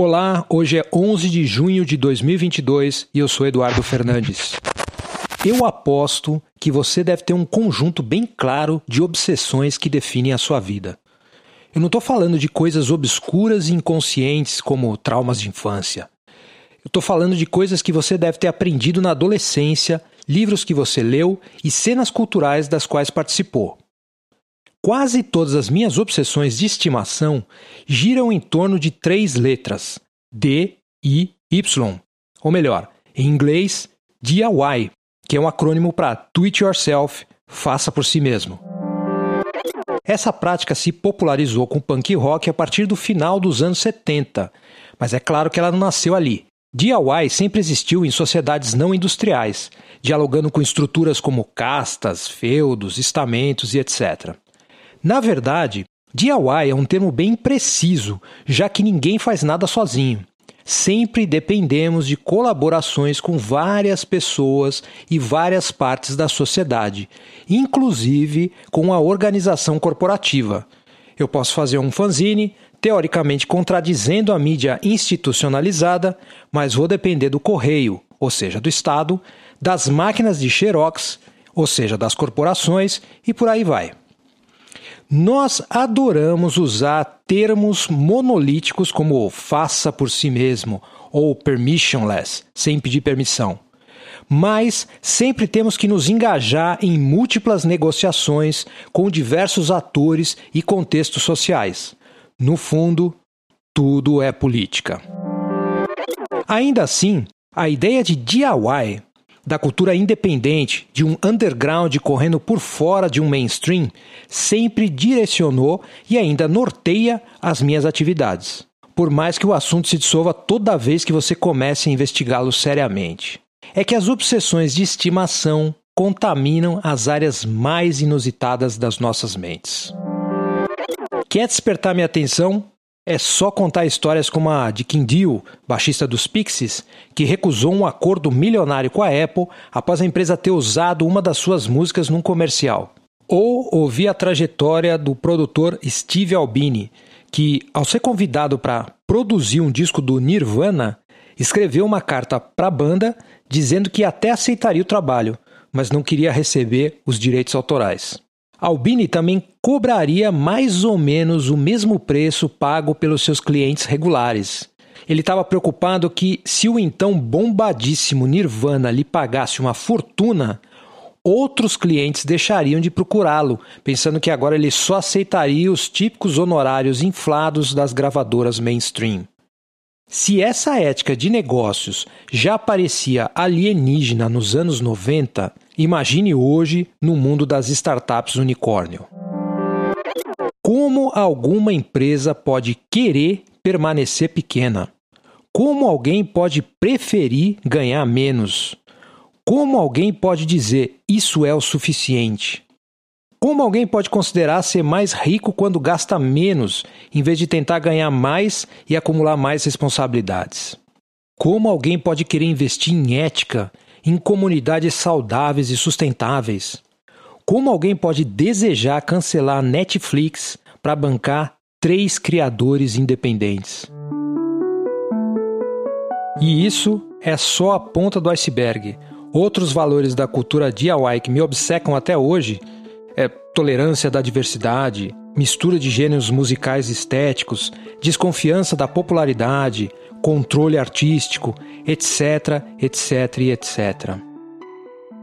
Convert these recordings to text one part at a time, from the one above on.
Olá, hoje é 11 de junho de 2022 e eu sou Eduardo Fernandes. Eu aposto que você deve ter um conjunto bem claro de obsessões que definem a sua vida. Eu não estou falando de coisas obscuras e inconscientes como traumas de infância. Eu estou falando de coisas que você deve ter aprendido na adolescência, livros que você leu e cenas culturais das quais participou. Quase todas as minhas obsessões de estimação giram em torno de três letras: D, I, Y. Ou melhor, em inglês, DIY, que é um acrônimo para Do It Yourself, faça por si mesmo. Essa prática se popularizou com o punk rock a partir do final dos anos 70, mas é claro que ela não nasceu ali. DIY sempre existiu em sociedades não industriais, dialogando com estruturas como castas, feudos, estamentos e etc. Na verdade, DIY é um termo bem preciso, já que ninguém faz nada sozinho. Sempre dependemos de colaborações com várias pessoas e várias partes da sociedade, inclusive com a organização corporativa. Eu posso fazer um fanzine, teoricamente contradizendo a mídia institucionalizada, mas vou depender do correio, ou seja, do Estado, das máquinas de xerox, ou seja, das corporações, e por aí vai. Nós adoramos usar termos monolíticos como faça por si mesmo ou permissionless, sem pedir permissão. Mas sempre temos que nos engajar em múltiplas negociações com diversos atores e contextos sociais. No fundo, tudo é política. Ainda assim, a ideia de DIY da cultura independente, de um underground correndo por fora de um mainstream, sempre direcionou e ainda norteia as minhas atividades. Por mais que o assunto se dissolva toda vez que você comece a investigá-lo seriamente. É que as obsessões de estimação contaminam as áreas mais inusitadas das nossas mentes. Quer despertar minha atenção? É só contar histórias como a de Kim Deal, baixista dos Pixies, que recusou um acordo milionário com a Apple após a empresa ter usado uma das suas músicas num comercial. Ou ouvir a trajetória do produtor Steve Albini, que, ao ser convidado para produzir um disco do Nirvana, escreveu uma carta para a banda dizendo que até aceitaria o trabalho, mas não queria receber os direitos autorais. Albini também cobraria mais ou menos o mesmo preço pago pelos seus clientes regulares. Ele estava preocupado que, se o então bombadíssimo Nirvana lhe pagasse uma fortuna, outros clientes deixariam de procurá-lo, pensando que agora ele só aceitaria os típicos honorários inflados das gravadoras mainstream. Se essa ética de negócios já parecia alienígena nos anos 90, imagine hoje no mundo das startups unicórnio. Como alguma empresa pode querer permanecer pequena? Como alguém pode preferir ganhar menos? Como alguém pode dizer isso é o suficiente? Como alguém pode considerar ser mais rico quando gasta menos, em vez de tentar ganhar mais e acumular mais responsabilidades? Como alguém pode querer investir em ética, em comunidades saudáveis e sustentáveis? Como alguém pode desejar cancelar a Netflix para bancar três criadores independentes? E isso é só a ponta do iceberg. Outros valores da cultura DIY que me obcecam até hoje é, tolerância da diversidade, mistura de gêneros musicais estéticos, desconfiança da popularidade, controle artístico, etc, etc e etc.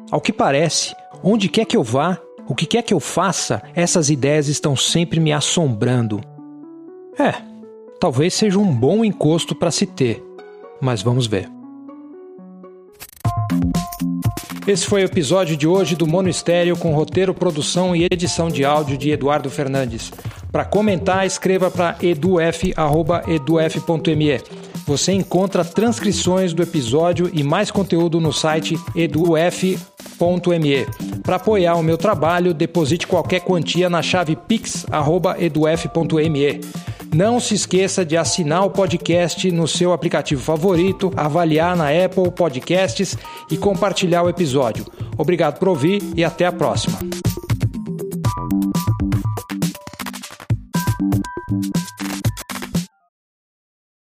Ao que parece, onde quer que eu vá, o que quer que eu faça, essas ideias estão sempre me assombrando. É, talvez seja um bom encosto para se ter, mas vamos ver. Esse foi o episódio de hoje do Mono Estéreo com roteiro, produção e edição de áudio de Eduardo Fernandes. Para comentar, escreva para eduf.eduf.me. Você encontra transcrições do episódio e mais conteúdo no site eduf.me. Para apoiar o meu trabalho, deposite qualquer quantia na chave pix.eduf.me. Não se esqueça de assinar o podcast no seu aplicativo favorito, avaliar na Apple Podcasts e compartilhar o episódio. Obrigado por ouvir e até a próxima.